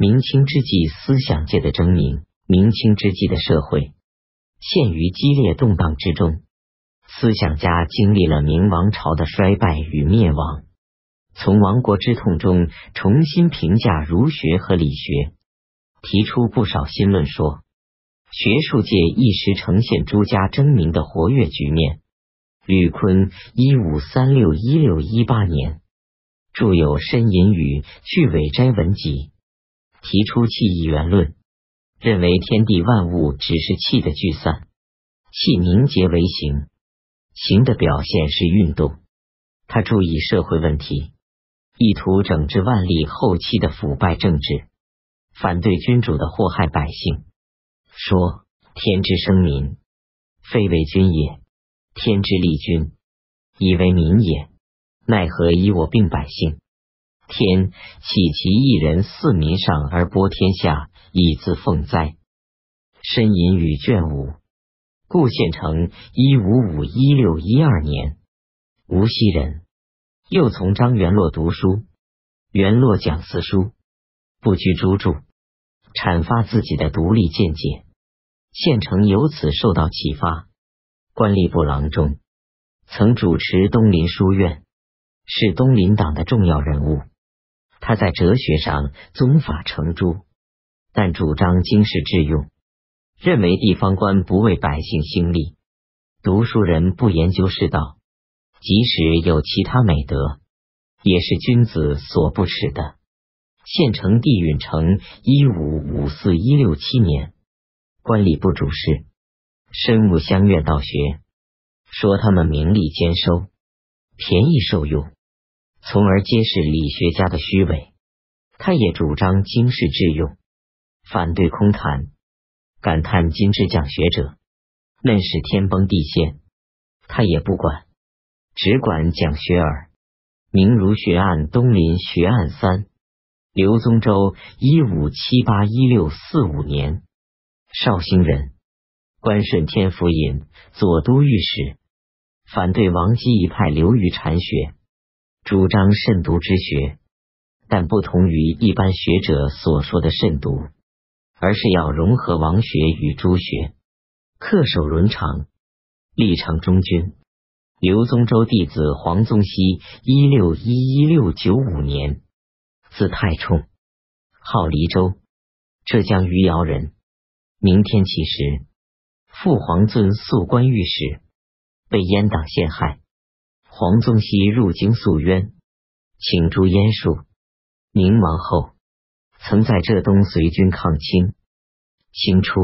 明清之际思想界的争鸣，明清之际的社会陷于激烈动荡之中，思想家经历了明王朝的衰败与灭亡，从亡国之痛中重新评价儒学和理学，提出不少新论说。学术界一时呈现诸家争鸣的活跃局面。吕坤（一五三六一六一八年）著有《申隐语句尾斋文集》，提出气一元论，认为天地万物只是气的聚散，气凝结为形，形的表现是运动。他注意社会问题，意图整治万历后期的腐败政治，反对君主的祸害百姓。说：“天之生民，非为君也；天之利君，以为民也。奈何以我病百姓？天岂其一人四民上而播天下，以自奉哉？”申隐与卷五。顾县城（一五五一六一二年），无锡人，又从张元洛读书。元洛讲四书，不拘诸著，阐发自己的独立见解。县城由此受到启发，官吏部郎中，曾主持东林书院，是东林党的重要人物。他在哲学上宗法成朱，但主张经世致用，认为地方官不为百姓兴利，读书人不研究世道，即使有其他美德，也是君子所不耻的。县城地允成（一五五四一六七年）。官吏部主事，深恶相怨道学，说他们名利兼收，便宜受用，从而揭示理学家的虚伪。他也主张经世致用，反对空谈，感叹今之讲学者嫩是天崩地陷。他也不管，只管讲学耳。明儒学案东林学案三，刘宗周（一五七八一六四五年）。绍兴人，官顺天府尹、左都御史，反对王基一派流于禅学，主张慎独之学，但不同于一般学者所说的慎独，而是要融合王学与朱学，恪守伦常，立场忠君。刘宗周弟子黄宗羲（一六一一六九五年），字太冲，号黎州，浙江余姚人。明天起时，父皇尊肃官御史，被阉党陷害。黄宗羲入京诉冤，请诛阉术。明亡后，曾在浙东随军抗清。清初，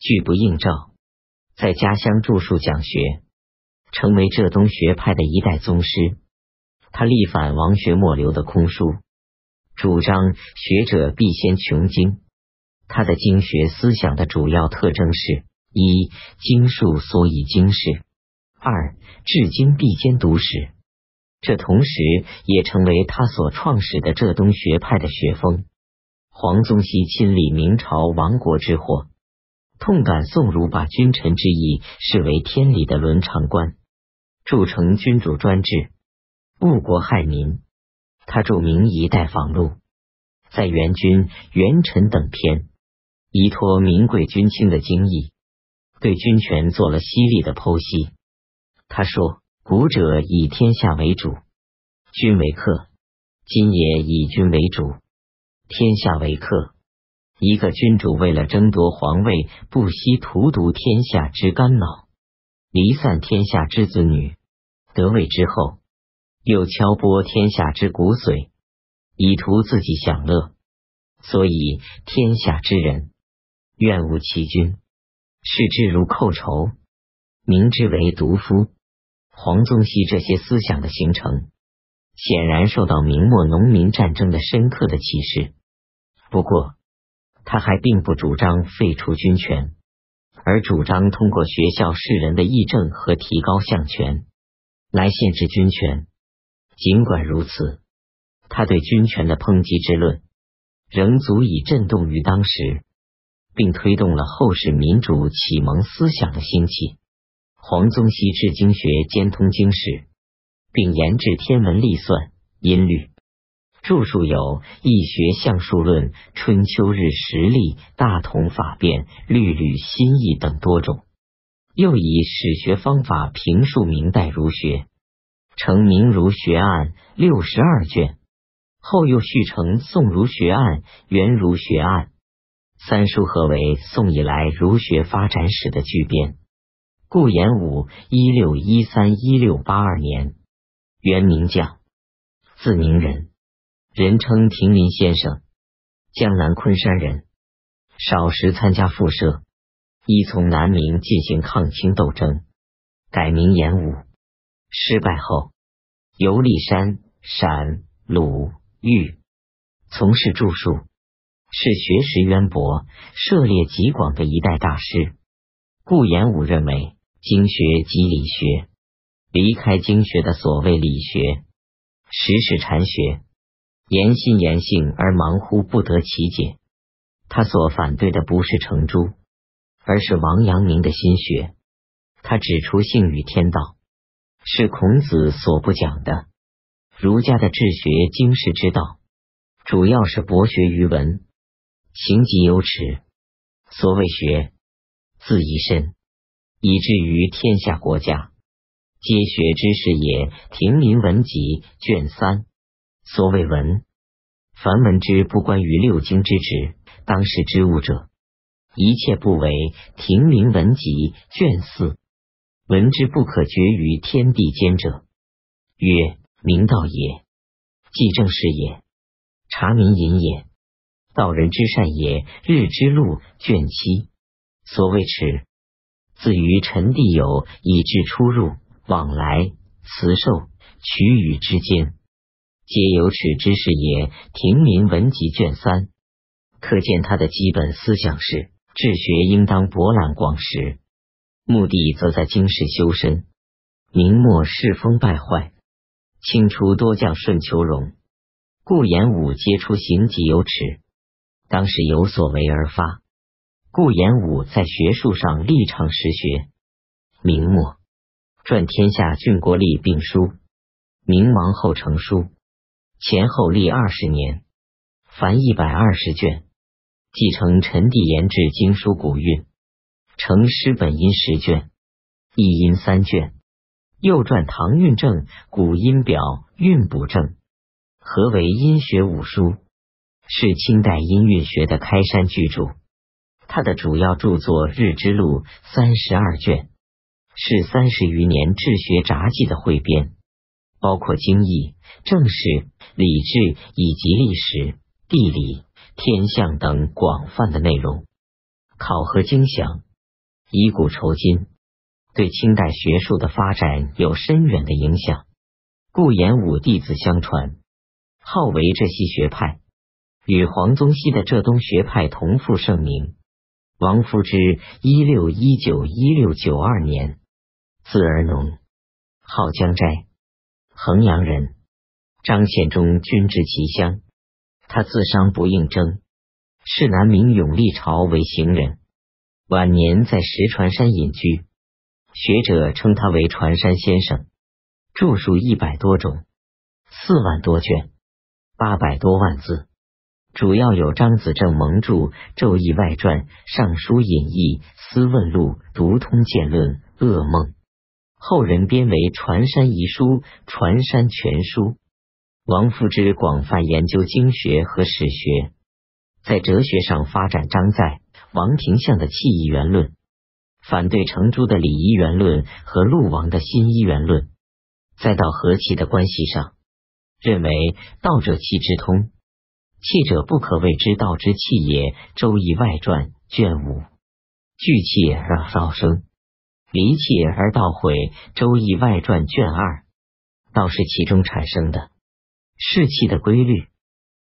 拒不应召，在家乡著述讲学，成为浙东学派的一代宗师。他力反王学末流的空疏，主张学者必先穷经。他的经学思想的主要特征是：一、经术所以经世；二、至今必兼读史。这同时也成为他所创始的浙东学派的学风。黄宗羲亲历明朝亡国之祸，痛感宋儒把君臣之义视为天理的伦常观，铸成君主专制、误国害民。他著名《一代访录》，在元君、元臣等篇。依托名贵君卿的经义，对君权做了犀利的剖析。他说：“古者以天下为主，君为客；今也以君为主，天下为客。一个君主为了争夺皇位，不惜荼毒天下之肝脑，离散天下之子女。得位之后，又敲剥天下之骨髓，以图自己享乐。所以天下之人。”愿无其君，视之如寇仇，明之为毒夫。黄宗羲这些思想的形成，显然受到明末农民战争的深刻的启示。不过，他还并不主张废除军权，而主张通过学校士人的议政和提高相权来限制军权。尽管如此，他对军权的抨击之论，仍足以震动于当时。并推动了后世民主启蒙思想的兴起。黄宗羲治经学兼通经史，并研制天文历算、音律，著述有《易学象数论》《春秋日实例》《大同法变》《律吕新义》等多种。又以史学方法评述明代儒学，成《明儒学案》六十二卷。后又续成《宋儒学案》《元儒学案》三书，合为宋以来儒学发展史的巨编。顾炎武（一六一三一六八二年），原名将，字宁人，人称亭林先生，江南昆山人。少时参加复社，依从南明进行抗清斗争，改名炎武。失败后，游历山、陕、鲁。豫从事著述，是学识渊博、涉猎极广的一代大师。顾炎武认为，经学即理学，离开经学的所谓理学，实是禅学，言心言性而忙乎不得其解。他所反对的不是程朱，而是王阳明的心学。他指出，性与天道是孔子所不讲的。儒家的治学经世之道，主要是博学于文，行己有耻。所谓学，自一身，以至于天下国家，皆学之士也。亭林文集卷三。所谓文，凡闻之不关于六经之职，当世之物者，一切不为。亭林文集卷四。闻之不可决于天地间者，曰。明道也，既正事也，察民隐也，道人之善也。日之路卷七，所谓耻，自于臣地有，以至出入往来辞受取予之间，皆有耻之事也。平民文集卷三，可见他的基本思想是：治学应当博览广识，目的则在经世修身，明末世风败坏。清初多将顺求荣，顾炎武皆出行己有耻，当时有所为而发。顾炎武在学术上立场实学。明末传天下郡国立并书，明亡后成书，前后历二十年，凡一百二十卷，继承陈帝研制经书古韵，成诗本音十卷，译音三卷。又传唐韵正古音表韵补正，何为音学五书？是清代音韵学的开山巨著。他的主要著作《日之录》三十二卷，是三十余年治学札记的汇编，包括经义、政史、礼制以及历史、地理、天象等广泛的内容，考核精详，以古酬今。对清代学术的发展有深远的影响。顾炎武弟子相传，号为浙西学派，与黄宗羲的浙东学派同负盛名。王夫之（一六一九一六九二年），字儿农，号江斋，衡阳人，张献忠军至其乡，他自伤不应征，是南明永历朝为行人，晚年在石船山隐居。学者称他为船山先生，著述一百多种，四万多卷，八百多万字，主要有《张子正蒙著《周易外传》《尚书引义》《思问录》《读通鉴论》《噩梦》，后人编为《船山遗书》《船山全书》。王夫之广泛研究经学和史学，在哲学上发展张载、王廷相的气义元论。反对程朱的礼仪元论和陆王的新一元论，再到和气的关系上，认为道者气之通，气者不可谓之道之气也。《周易外传》卷五，聚气而道生，离气而道毁。《周易外传》卷二，道是其中产生的，是气的规律。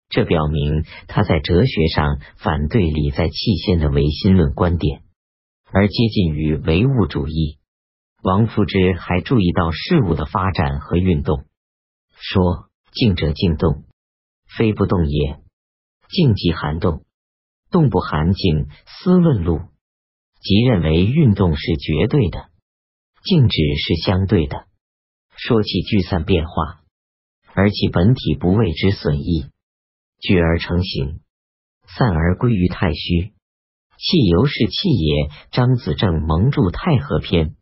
这表明他在哲学上反对理在气先的唯心论观点。而接近于唯物主义。王夫之还注意到事物的发展和运动，说：“静者静动，非不动也；静即寒动，动不寒静。”《思论路》即认为运动是绝对的，静止是相对的。说起聚散变化，而其本体不为之损益，聚而成形，散而归于太虚。气由是气也。张子正蒙注太和篇，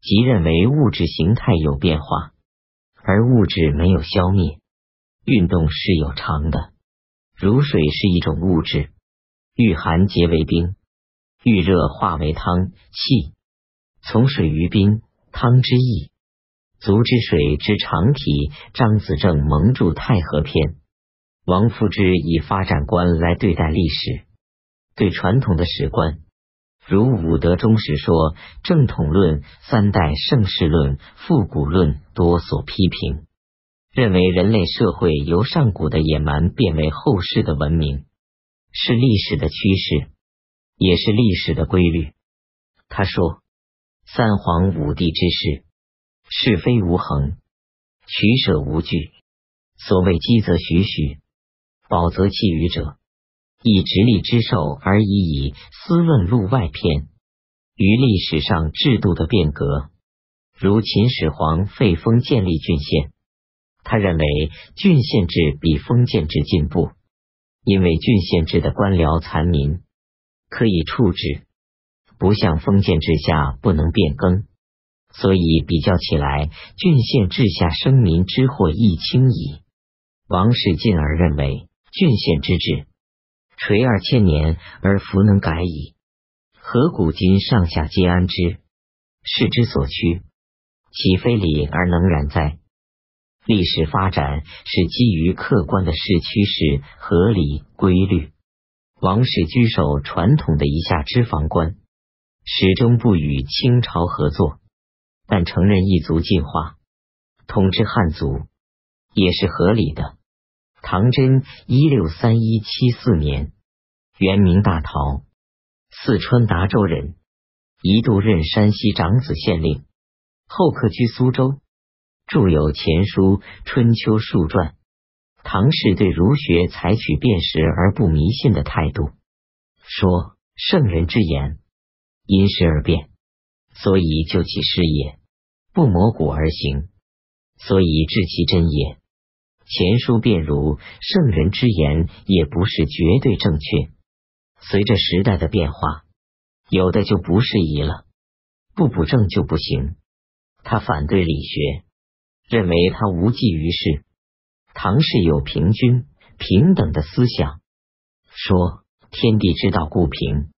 即认为物质形态有变化，而物质没有消灭，运动是有常的。如水是一种物质，遇寒结为冰，遇热化为汤气。从水于冰，汤之意，足之水之常体。张子正蒙注太和篇，王夫之以发展观来对待历史。对传统的史观，如武德中史说正统论、三代盛世论、复古论多所批评，认为人类社会由上古的野蛮变为后世的文明，是历史的趋势，也是历史的规律。他说：“三皇五帝之事，是非无恒，取舍无据。所谓积则徐徐，饱则弃余者。”以直立之寿而已矣思论路外篇，于历史上制度的变革，如秦始皇废封建立郡县，他认为郡县制比封建制进步，因为郡县制的官僚残民可以处置，不像封建制下不能变更，所以比较起来，郡县制下生民之祸亦轻矣。王氏进而认为郡县之治。垂二千年而弗能改矣，何古今上下皆安之？世之所趋，岂非理而能然哉？历史发展是基于客观的势趋势、合理规律。王氏居守传统的一下之防官，始终不与清朝合作，但承认异族进化，统治汉族也是合理的。唐真一六三一七四年，原名大陶，四川达州人，一度任山西长子县令，后客居苏州，著有《前书》《春秋》数传。唐氏对儒学采取辨识而不迷信的态度，说圣人之言因时而变，所以就其师也；不磨骨而行，所以治其真也。前书便如圣人之言，也不是绝对正确。随着时代的变化，有的就不适宜了，不补正就不行。他反对理学，认为他无济于事。唐氏有平均平等的思想，说天地之道固平，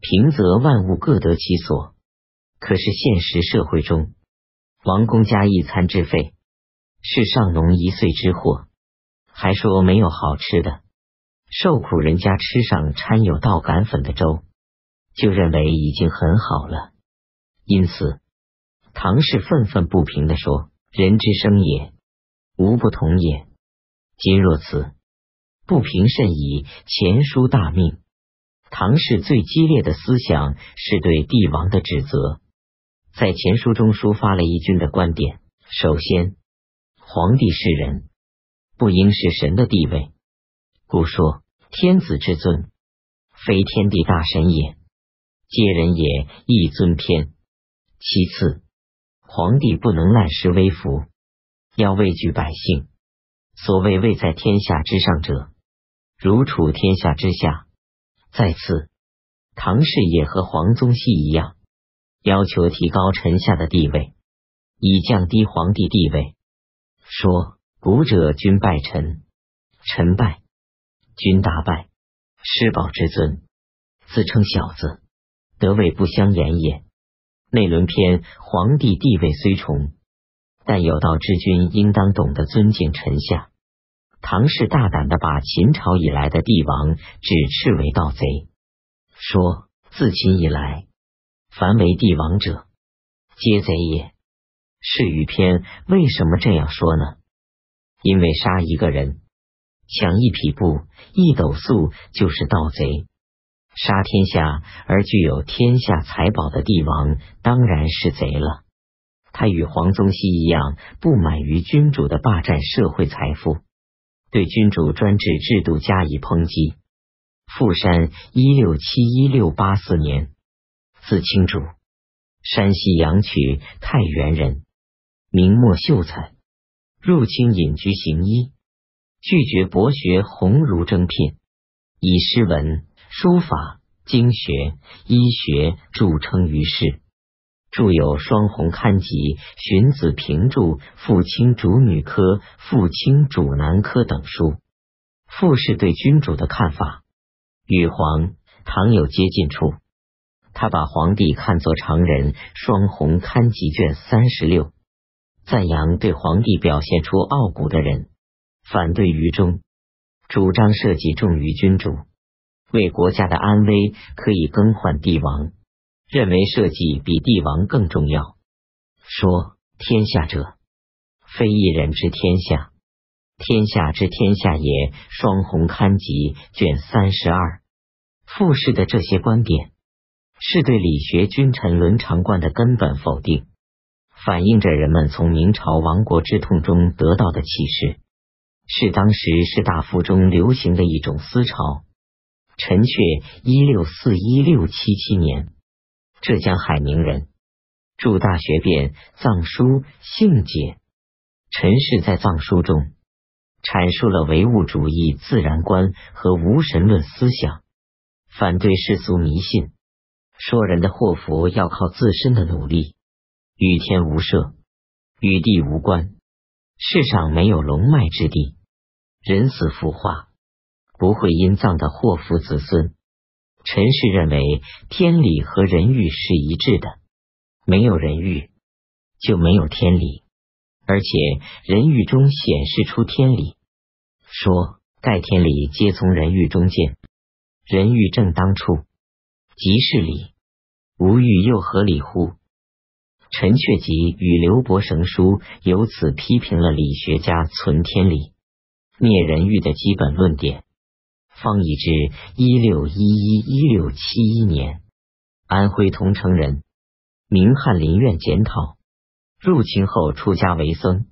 平则万物各得其所。可是现实社会中，王公家一餐之费。是上农一岁之货，还说没有好吃的，受苦人家吃上掺有稻杆粉的粥，就认为已经很好了。因此，唐氏愤愤不平的说：“人之生也，无不同也。今若此，不平甚矣。”前书大命，唐氏最激烈的思想是对帝王的指责，在前书中抒发了义军的观点。首先。皇帝是人，不应是神的地位。故说天子之尊，非天地大神也，皆人也，亦尊偏。其次，皇帝不能滥施威服，要畏惧百姓。所谓位在天下之上者，如处天下之下。再次，唐氏也和黄宗羲一样，要求提高臣下的地位，以降低皇帝地位。说古者君拜臣，臣拜君大拜，失宝之尊，自称小子，得位不相言也。内轮篇皇帝地位虽崇，但有道之君应当懂得尊敬臣下。唐氏大胆的把秦朝以来的帝王指斥为盗贼，说自秦以来，凡为帝王者，皆贼也。是与篇为什么这样说呢？因为杀一个人、抢一匹布、一斗粟就是盗贼；杀天下而具有天下财宝的帝王，当然是贼了。他与黄宗羲一样，不满于君主的霸占社会财富，对君主专制制度加以抨击。富山一六七一六八四年，字清主，山西阳曲太原人。明末秀才，入清隐居行医，拒绝博学鸿儒征聘，以诗文、书法、经学、医学著称于世。著有《双红刊集》《荀子评注》《傅青主女科》《傅青主男科》等书。傅氏对君主的看法与皇唐有接近处。他把皇帝看作常人，《双红刊集》卷三十六，赞扬对皇帝表现出傲骨的人，反对于中，主张社稷重于君主，为国家的安危可以更换帝王。认为社稷比帝王更重要。说天下者，非一人之天下，天下之天下也。双红刊集卷三十二。傅氏的这些观点，是对理学君臣伦常观的根本否定，反映着人们从明朝亡国之痛中得到的启示，是当时士大夫中流行的一种思潮。陈确一六四一六七七年。浙江海宁人，著《大学辩》《藏书》《性解》。陈氏在藏书中阐述了唯物主义自然观和无神论思想，反对世俗迷信，说人的祸福要靠自身的努力，与天无涉，与地无关。世上没有龙脉之地，人死腐化不会因葬的祸福子孙。陈氏认为天理和人欲是一致的，没有人欲就没有天理，而且人欲中显示出天理。说盖天理皆从人欲中见，人欲正当处即是理，无欲又何理乎？陈确集与刘伯承书由此批评了理学家存天理、灭人欲的基本论点。方以之一六一一一六七一年，安徽桐城人，明翰林院检讨。入清后出家为僧，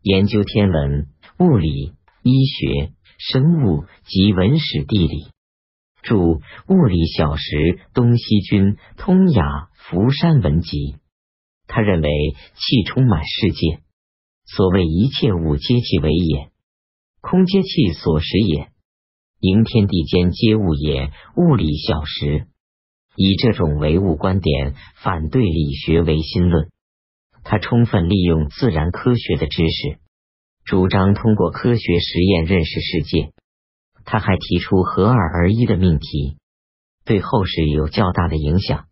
研究天文、物理、医学、生物及文史地理，著《物理小时》《东西君》《通雅》《福山文集》。他认为气充满世界，所谓一切物皆气为也，空皆气所实也。明天地间皆物也，物理小时。以这种唯物观点反对理学唯心论。他充分利用自然科学的知识，主张通过科学实验认识世界。他还提出合二而一的命题，对后世有较大的影响。